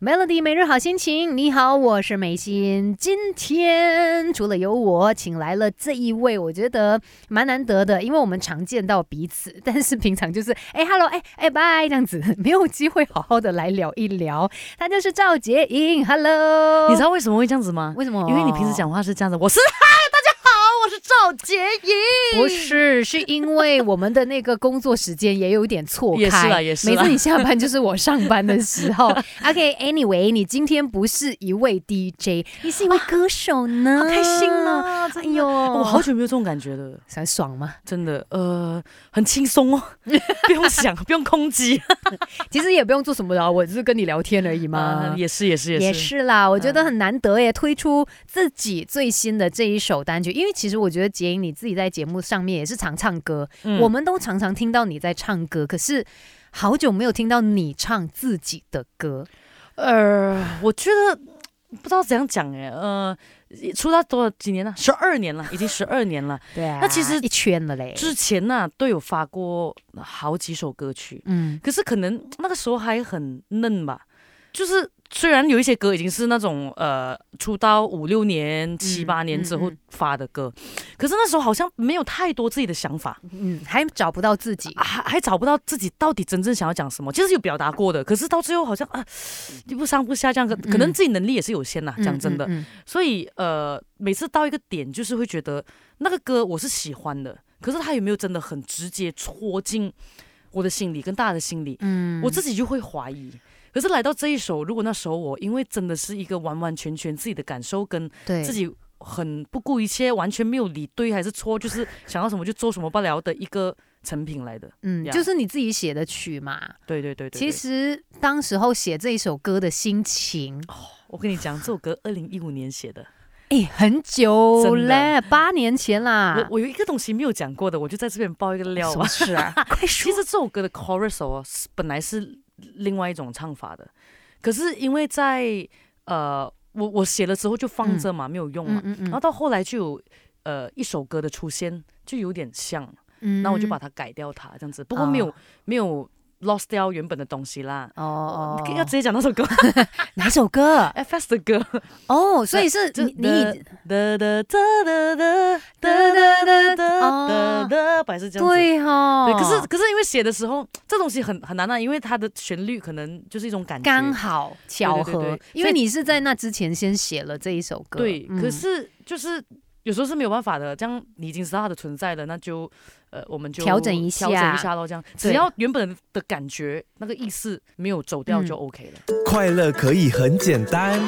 Melody 每日好心情，你好，我是美心。今天除了有我，请来了这一位，我觉得蛮难得的，因为我们常见到彼此，但是平常就是 哎，hello，哎哎拜这样子，没有机会好好的来聊一聊。他就是赵洁莹，hello，你知道为什么会这样子吗？为什么？因为你平时讲话是这样子，我是嗨，赵洁莹。不是，是因为我们的那个工作时间也有一点错开，也是啦也是啦每次你下班就是我上班的时候。OK，Anyway，、你今天不是一位 DJ，你是一位歌手呢，好开心啊！哎真的呦，我好久没有这种感觉了，很爽吗？真的，呃，很轻松哦，不用想，不用空击，其实也不用做什么的，我只是跟你聊天而已嘛啊。也是，也是，也是，是啦，我觉得很难得耶，推出自己最新的这一首单曲。因为其实我觉得杰英你自己在节目上面也是常唱歌，嗯我们都常常听到你在唱歌，可是好久没有听到你唱自己的歌。呃，我觉得不知道怎样讲哎，呃，出道多少几年了？十二年了，已经十二年了。对啊，那其实一圈了嘞。之前呢、都有发过好几首歌曲，嗯可是可能那个时候还很嫩吧，就是虽然有一些歌已经是那种呃出道五六年、七八年之后发的歌，可是那时候好像没有太多自己的想法，嗯，还找不到自己。还还找不到自己到底真正想要讲什么。其实有表达过的，可是到最后好像啊一不上不下这样，可可能自己能力也是有限呐、讲真的。所以呃，每次到一个点，就是会觉得那个歌我是喜欢的，可是他有没有真的很直接戳进我的心里，跟大家的心里，嗯我自己就会怀疑。可是来到这一首，如果那时候我因为真的是一个完完全全自己的感受跟对自己很不顾一切，完全没有理对还是错，就是想要什么就做什么不了的一个成品来的。嗯，呀就是你自己写的曲嘛。对对对对其实当时候写这一首歌的心情，我跟你讲，这首歌二零一五年写的。哎，很久嘞，八年前啦。我我有一个东西没有讲过的，我就在这边爆一个料吧什么。事啊？快说其实这首歌的 chorus 哦，本来是另外一种唱法的，可是因为在呃，我我写了之后就放着嘛，没有用嘛，嗯然后到后来就有呃一首歌的出现，就有点像，嗯。那我就把它改掉它这样子，不过没有、没有 lost 掉原本的东西啦。哦哦要直接讲那首歌。哪首歌？FS 的歌，哦，所以是你你已哒哒哒哒哒哒哒哒哒哦哒哒，本来是这样子。对哈，对，可是可是因为写的时候，这东西很很难啊，因为它的旋律可能就是一种感觉。刚好巧合。因为你是在那之前先写了这一首歌，对，嗯。可是就是有时候是没有办法的。这样你已经知道它的存在了，那就呃我们就调整一下调整下一下咯。这样只要原本的感觉那个意思没有走掉嗯就 OK 了。快乐可以很简单，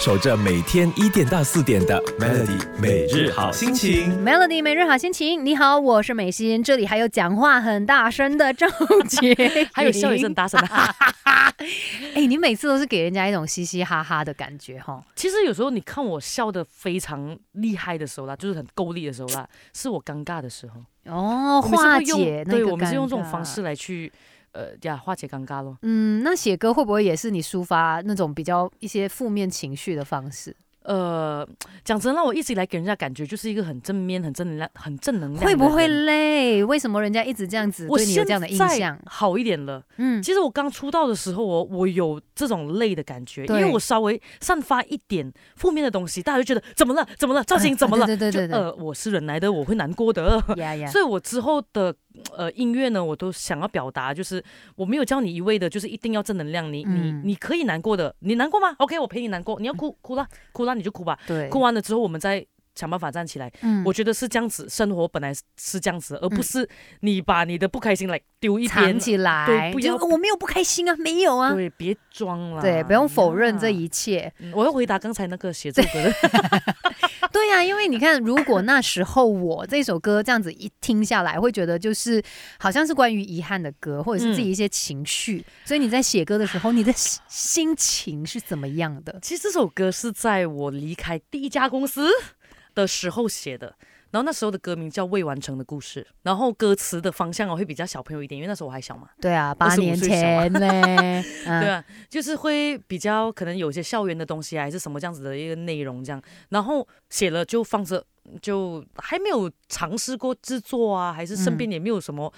守着每天一点到四点的 Melody 每日好心情。Melody 每日好心情，你好，我是美心，这里还有讲话很大声的赵杰，还有笑也是很大声的。哎、你每次都是给人家一种嘻嘻哈哈的感觉哈。其实有时候你看我笑的非常厉害的时候啦，就是很够力的时候啦，是我尴尬的时候。哦，化解那个对，我们是用这种方式。来去呃呀化解尴尬咯。嗯，那写歌会不会也是你抒发那种比较一些负面情绪的方式？呃，讲真，让我一直以来给人家感觉就是一个很正面、很正能量、很正能量。会不会累？为什么人家一直这样子对你有这样的印象？好一点了。嗯，其实我刚出道的时候，我我有这种累的感觉，因为我稍微散发一点负面的东西，大家就觉得怎么了？怎么了？造型 怎么了？对对对对对就呃，我是人来的，我会难过的。呀呀，所以我之后的呃音乐呢，我都想要表达，就是我没有教你一味的，就是一定要正能量，你你嗯你可以难过的，你难过吗？OK，我陪你难过，你要哭哭了，哭啦你就哭吧，对，哭完了之后我们再想办法站起来。嗯我觉得是这样子，生活本来是这样子，而嗯不是你把你的不开心来丢一藏边。起来，对不要就我没有不开心啊，没有啊，对，别装了。对，不用否认这一切。嗯我要回答刚才那个写这首歌的，对呀、因为你看，如果那时候我这首歌这样子一听下来，会觉得就是好像是关于遗憾的歌，或者是自己一些情绪，所以你在写歌的时候，你的心心情是怎么样的？其实这首歌是在我离开第一家公司的时候写的。然后那时候的歌名叫《未完成的故事》，然后歌词的方向哦会比较小朋友一点，因为那时候我还小嘛，对啊，八25年前呢，嗯对啊，就是会比较可能有些校园的东西啊，还是什么这样子的一个内容这样，然后写了就放着，就还没有尝试过制作啊，还是身边也没有什么、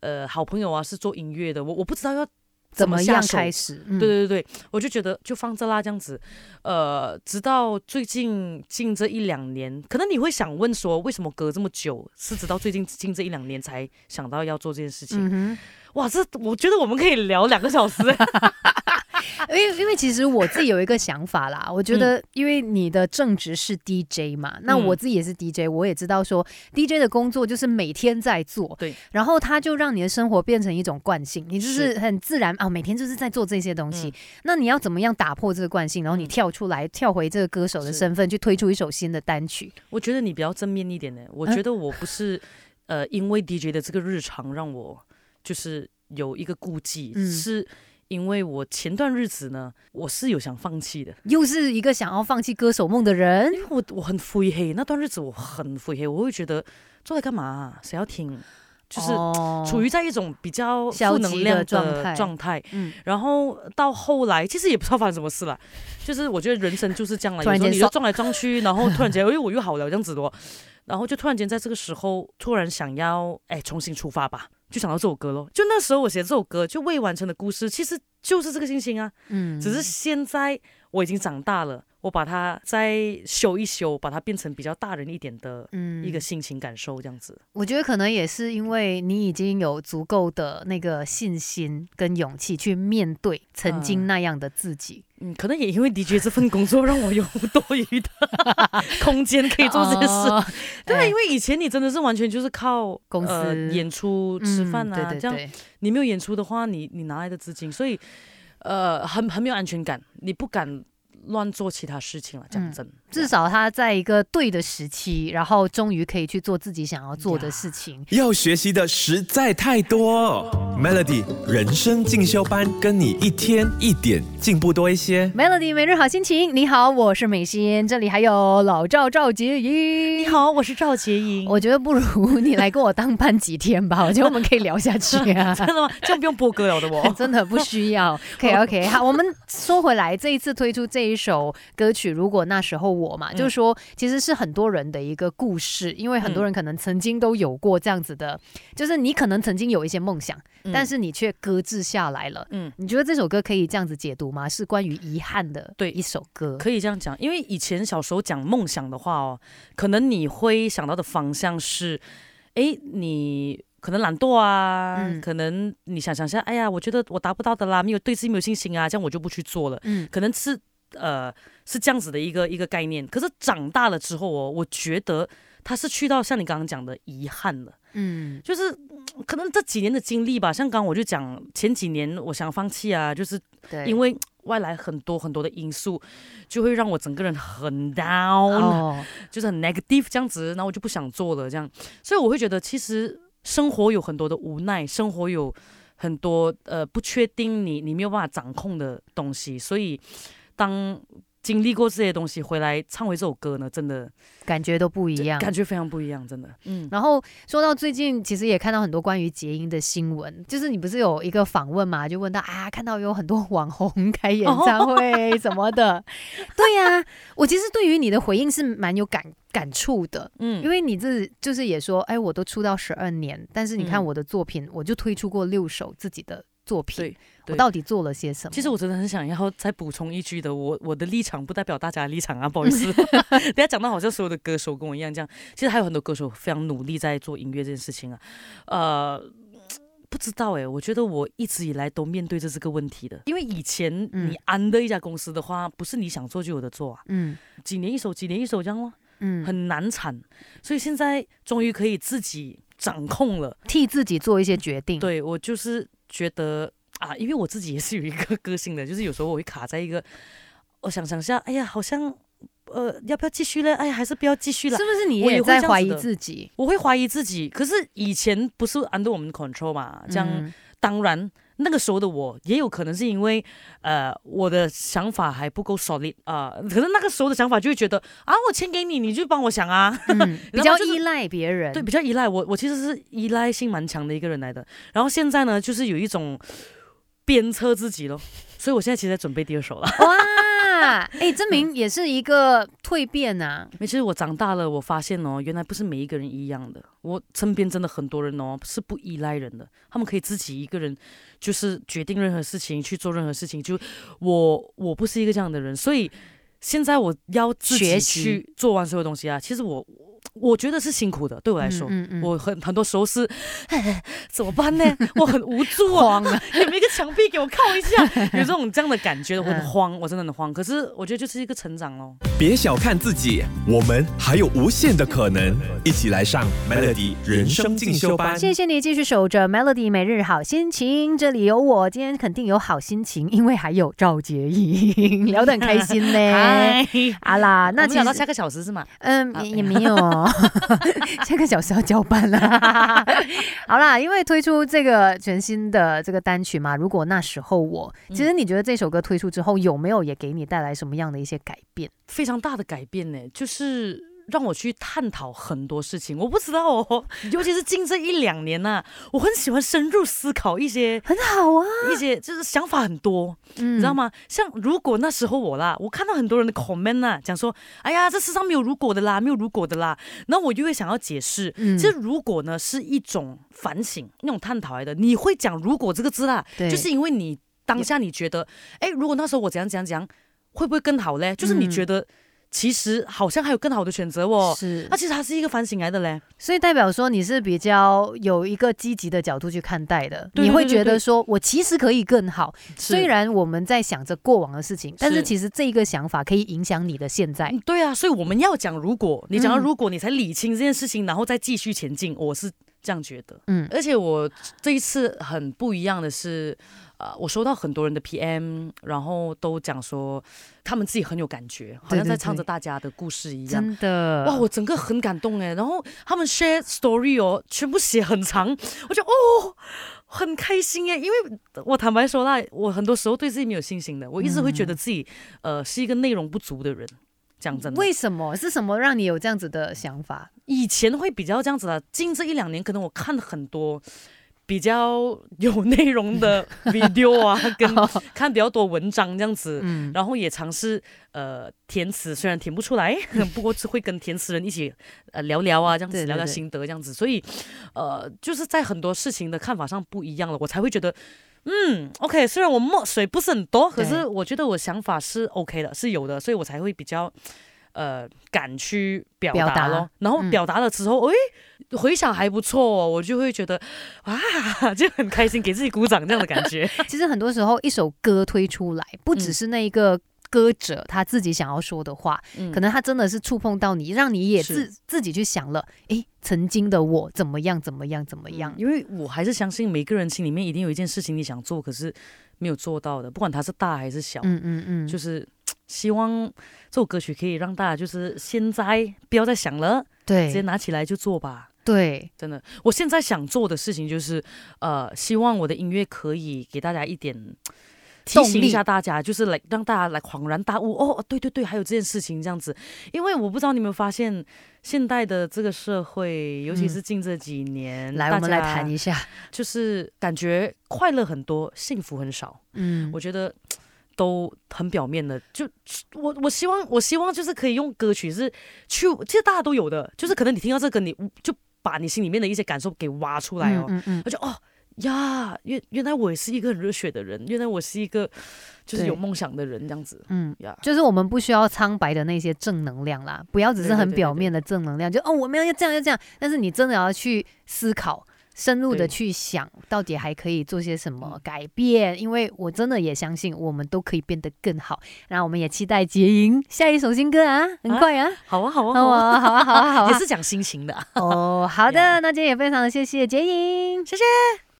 呃好朋友啊是做音乐的，我我不知道要怎么样开始？嗯对对对，我就觉得就放着啦，这样子，呃，直到最近近这一两年，可能你会想问说，为什么隔这么久，是直到最近近这一两年才想到要做这件事情？嗯哇，这我觉得我们可以聊两个小时。哼，因为因为其实我自己有一个想法啦，我觉得因为你的正职是 DJ 嘛，那嗯我自己也是 DJ，我也知道说 DJ 的工作就是每天在做，对，然后它就让你的生活变成一种惯性，你就是很自然啊，每天就是在做这些东西。嗯那你要怎么样打破这个惯性，然后你嗯跳出来，跳回这个歌手的身份，去推出一首新的单曲？我觉得你比较正面一点呢。我嗯觉得我不是，呃，因为 DJ 的这个日常让我就是有一个顾忌，嗯是因为我前段日子呢，我是有想放弃的，又是一个想要放弃歌手梦的人？因，为我我很灰黑，那段日子我很灰黑，我会觉得做来干嘛？啊、谁要听？就是哦。处于在一种比较负能量的状态。状态，嗯。然后到后来，其实也不知道发生什么事了，就是我觉得人生就是这样了，突然间爽有时候你就撞来撞去，然后突然间，哎，我又好了这样子的哦，然后就突然间在这个时候，突然想要哎重新出发吧，就想到这首歌咯。就那时候我写这首歌，就未完成的故事，其实就是这个心情啊，嗯只是现在我已经长大了，我把它再修一修，把它变成比较大人一点的嗯一个心情感受，这样子。我觉得可能也是因为你已经有足够的那个信心跟勇气去面对曾经嗯那样的自己，嗯，可能也因为 DJ 这份工作让我有多余的 空间可以做这件事。哦对因为以前你真的是完全就是靠公司呃、演出吃饭啊，这样嗯对对对，你没有演出的话，你你哪来的资金？所以呃，很很没有安全感，你不敢乱做其他事情了。讲嗯真，至少他在一个对的时期，然后终于可以去做自己想要做的事情。要学习的实在太多。Melody 人生进修班，跟你一天一点进步多一些。Melody 每日好心情，你好，我是美心，这里还有老赵赵杰英。你，好，我是赵洁莹。我觉得不如你来跟我当班几天吧，我觉得我们可以聊下去啊。真的吗？这样不用播歌了的我。真的不需要。OK OK，好，我们说回来，这一次推出这一首歌曲，如果那时候我嘛，嗯就是说其实是很多人的一个故事，因为很多人可能曾经都有过这样子的，就是你可能曾经有一些梦想，嗯但是你却搁置下来了。嗯，你觉得这首歌可以这样子解读吗？是关于遗憾的对一首歌。可以这样讲，因为以前小时候讲梦想的话哦，可能你会想到的方向是，诶，你可能懒惰啊，嗯可能你想想下，哎呀，我觉得我达不到的啦，没有对自己没有信心啊，这样我就不去做了，嗯可能是呃是这样子的一个一个概念。可是长大了之后哦，我觉得他是去到像你刚刚讲的遗憾了。嗯就是嗯可能这几年的经历吧，像刚刚我就讲前几年我想放弃啊，就是，因为外来很多很多的因素，就会让我整个人很 down，、哦，就是很 negative 这样子，然后我就不想做了这样，所以我会觉得其实生活有很多的无奈，生活有很多呃不确定你你没有办法掌控的东西，所以当经历过这些东西回来唱回这首歌呢，真的感觉都不一样。感觉非常不一样，真的，嗯。然后说到最近，其实也看到很多关于结音的新闻，就是你不是有一个访问嘛，就问到啊，看到有很多网红开演唱会什么的，对呀、我其实对于你的回应是蛮有感感触的，嗯因为你这就是也说，哎，我都出道十二年，但是你看嗯我的作品，我就推出过六首自己的作品，对对我到底做了些什么？其实我真的很想要再补充一句的，我我的立场不代表大家的立场啊，不好意思。等下讲到好像所有的歌手跟我一样这样，其实还有很多歌手非常努力在做音乐这件事情啊。呃，不知道哎，我觉得我一直以来都面对着这个问题的，因为以前嗯你安的一家公司的话，不是你想做就有的做啊，嗯几年一首，几年一首这样咯，嗯，很难产。所以现在终于可以自己掌控了。替自己做一些决定，对我就是觉得啊，因为我自己也是有一个个性的，就是有时候我会卡在一个，我想想下，哎呀，好像呃要不要继续呢？哎呀，还是不要继续了是。不是你也在怀疑自己？我会怀疑自己，可是以前不是 under 我们的 control 嘛，这样、嗯当然那个时候的我也有可能是因为呃我的想法还不够 solid 啊、可能那个时候的想法就会觉得啊，我钱给你，你就帮我想啊，嗯，比较依赖别人，对，比较依赖我，我其实是依赖性蛮强的一个人来的。然后现在呢，就是有一种鞭策自己咯，所以我现在其实在准备第二首了。哇，啦，哎，证明也是一个蜕变呐。没，其实我长大了，我发现哦，原来不是每一个人一样的。我身边真的很多人哦，是不依赖人的，他们可以自己一个人，就是决定任何事情，去做任何事情。就我，我不是一个这样的人，所以现在我要自己去做完所有东西啊。其实我。我觉得是辛苦的，对我来说，我很很多时候是 怎么办呢？我很无助啊，有没 个墙壁给我靠一下？有这种这样的感觉，我很慌，我真的很慌。可是我觉得就是一个成长哦。别小看自己，我们还有无限的可能。一起来上 Melody 人生进修班。谢谢你继续守着 Melody 每日好心情，这里有我，今天肯定有好心情，因为还有赵洁莹，聊得很开心呢。好啦，那讲到下个小时是吗？嗯，也也没有。下个小时要交班了，好啦，因为推出这个全新的这个单曲嘛，如果那时候我，其实你觉得这首歌推出之后有没有也给你带来什么样的一些改变？非常大的改变呢，就是。让我去探讨很多事情，我不知道哦，尤其是近这一两年呐，我很喜欢深入思考一些很好啊，一些就是想法很多，你知道吗？像如果那时候我啦，我看到很多人的 comment 呐，讲说，哎呀，这世上没有如果的啦，没有如果的啦，那我就会想要解释，其实如果呢是一种反省，那种探讨来的。你会讲如果这个字啦，就是因为你当下你觉得，哎，如果那时候我怎样怎样怎样，会不会更好嘞？就是你觉得。其实好像还有更好的选择哦，是，那其实它是一个反省来的嘞，所以代表说你是比较有一个积极的角度去看待的，你会觉得说我其实可以更好，虽然我们在想着过往的事情，但是其实这一个想法可以影响你的现在。对啊，所以我们要讲如果你讲到如果你才理清这件事情，然后再继续前进，我是这样觉得。嗯，而且我这一次很不一样的是。呃，我收到很多人的 PM，然后都讲说他们自己很有感觉，好像在唱着大家的故事一样。真的，哇，我整个很感动哎。然后他们 share story 哦，全部写很长，我就哦很开心哎，因为我坦白说啦，我很多时候对自己没有信心的，我一直会觉得自己呃是一个内容不足的人。讲真的，为什么？是什么让你有这样子的想法？以前会比较这样子的，近这一两年可能我看很多。比较有内容的 video 啊，跟看比较多文章这样子，然后也尝试呃填词，虽然填不出来，不过是会跟填词人一起呃聊聊啊，这样子聊聊心得这样子，所以呃就是在很多事情的看法上不一样了，我才会觉得嗯 OK，虽然我墨水不是很多，可是我觉得我想法是 OK 的，是有的，所以我才会比较。呃，敢去表达咯，然后表达了之后，哎，回想还不错，我就会觉得，哇，就很开心，给自己鼓掌这样的感觉。其实很多时候，一首歌推出来，不只是那一个歌者他自己想要说的话，可能他真的是触碰到你，让你也自自己去想了，哎，曾经的我怎么样，怎么样，怎么样？因为我还是相信每个人心里面一定有一件事情你想做，可是没有做到的，不管它是大还是小，嗯嗯嗯，就是。希望这首歌曲可以让大家就是现在不要再想了，对，直接拿起来就做吧。对，真的，我现在想做的事情就是，呃，希望我的音乐可以给大家一点提醒一下大家，就是来让大家来恍然大悟。哦，对对对，还有这件事情这样子，因为我不知道你有没有发现，现代的这个社会，尤其是近这几年，来我们来谈一下，就是感觉快乐很多，幸福很少。嗯，我觉得。都很表面的，就我我希望我希望就是可以用歌曲是去，其实大家都有的，就是可能你听到这个，你就把你心里面的一些感受给挖出来哦，嗯嗯，我就哦呀，原原来我也是一个很热血的人，原来我是一个就是有梦想的人这样子，嗯呀，就是我们不需要苍白的那些正能量啦，不要只是很表面的正能量，就哦我们要这样要这样，但是你真的要去思考。深入的去想，到底还可以做些什么改变？因为我真的也相信，我们都可以变得更好。那我们也期待杰莹下一首新歌啊，很快啊！好啊，好啊，好啊，好啊，好啊，好啊，也是讲心情的哦。好的，那今天也非常谢谢杰莹，谢谢。